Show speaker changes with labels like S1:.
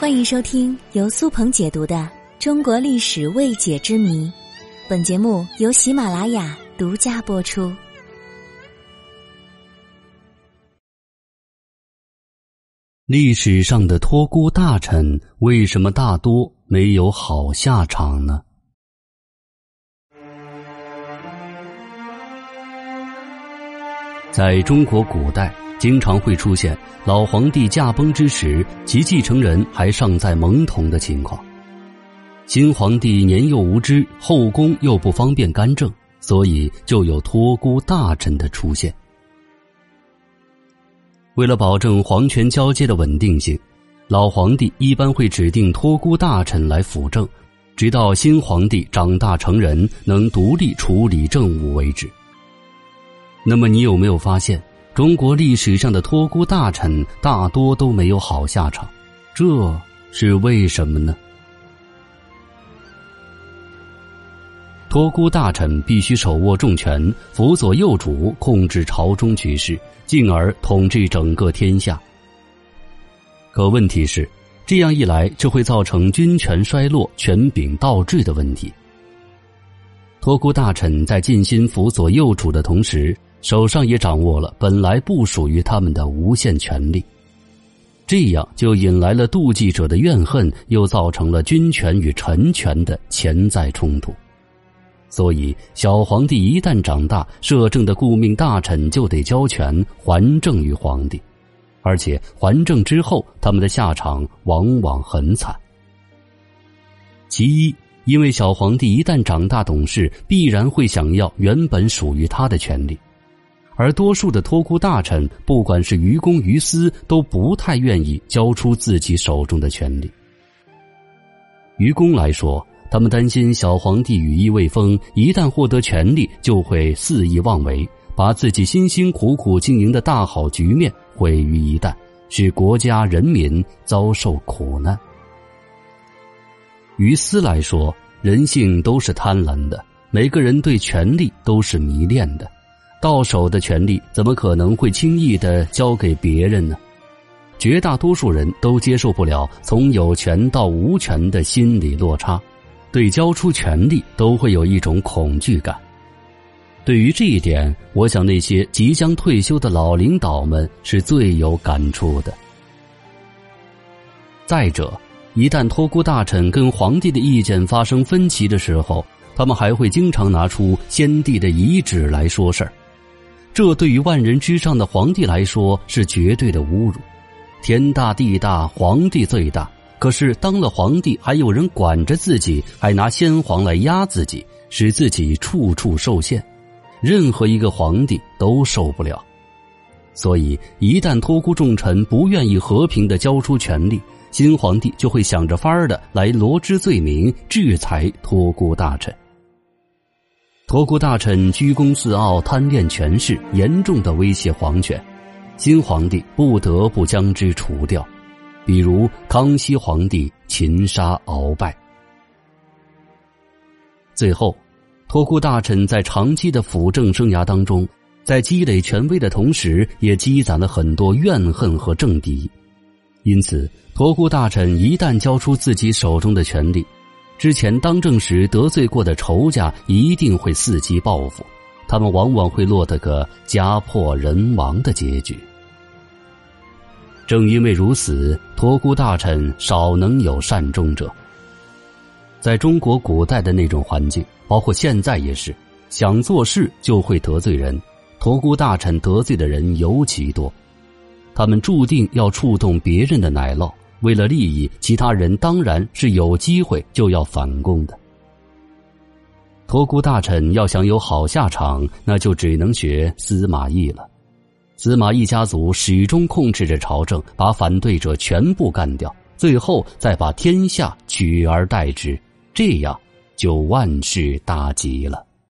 S1: 欢迎收听由苏鹏解读的《中国历史未解之谜》，本节目由喜马拉雅独家播出。
S2: 历史上的托孤大臣为什么大多没有好下场呢？在中国古代。经常会出现老皇帝驾崩之时，其继承人还尚在懵懂的情况。新皇帝年幼无知，后宫又不方便干政，所以就有托孤大臣的出现。为了保证皇权交接的稳定性，老皇帝一般会指定托孤大臣来辅政，直到新皇帝长大成人，能独立处理政务为止。那么，你有没有发现？中国历史上的托孤大臣大多都没有好下场，这是为什么呢？托孤大臣必须手握重权，辅佐幼主，控制朝中局势，进而统治整个天下。可问题是，这样一来就会造成军权衰落、权柄倒置的问题。托孤大臣在尽心辅佐幼主的同时，手上也掌握了本来不属于他们的无限权力，这样就引来了妒忌者的怨恨，又造成了君权与臣权的潜在冲突。所以，小皇帝一旦长大，摄政的顾命大臣就得交权还政于皇帝，而且还政之后，他们的下场往往很惨。其一，因为小皇帝一旦长大懂事，必然会想要原本属于他的权利。而多数的托孤大臣，不管是于公于私，都不太愿意交出自己手中的权力。于公来说，他们担心小皇帝羽翼未丰，一旦获得权力，就会肆意妄为，把自己辛辛苦苦经营的大好局面毁于一旦，使国家人民遭受苦难。于私来说，人性都是贪婪的，每个人对权力都是迷恋的。到手的权利怎么可能会轻易的交给别人呢？绝大多数人都接受不了从有权到无权的心理落差，对交出权力都会有一种恐惧感。对于这一点，我想那些即将退休的老领导们是最有感触的。再者，一旦托孤大臣跟皇帝的意见发生分歧的时候，他们还会经常拿出先帝的遗旨来说事儿。这对于万人之上的皇帝来说是绝对的侮辱，天大地大，皇帝最大。可是当了皇帝，还有人管着自己，还拿先皇来压自己，使自己处处受限，任何一个皇帝都受不了。所以，一旦托孤重臣不愿意和平的交出权力，新皇帝就会想着法儿的来罗织罪名，制裁托孤大臣。托孤大臣居功自傲、贪恋权势，严重的威胁皇权，新皇帝不得不将之除掉。比如康熙皇帝擒杀鳌拜。最后，托孤大臣在长期的辅政生涯当中，在积累权威的同时，也积攒了很多怨恨和政敌。因此，托孤大臣一旦交出自己手中的权力，之前当政时得罪过的仇家一定会伺机报复，他们往往会落得个家破人亡的结局。正因为如此，托孤大臣少能有善终者。在中国古代的那种环境，包括现在也是，想做事就会得罪人，托孤大臣得罪的人尤其多，他们注定要触动别人的奶酪。为了利益，其他人当然是有机会就要反攻的。托孤大臣要想有好下场，那就只能学司马懿了。司马懿家族始终控制着朝政，把反对者全部干掉，最后再把天下取而代之，这样就万事大吉了。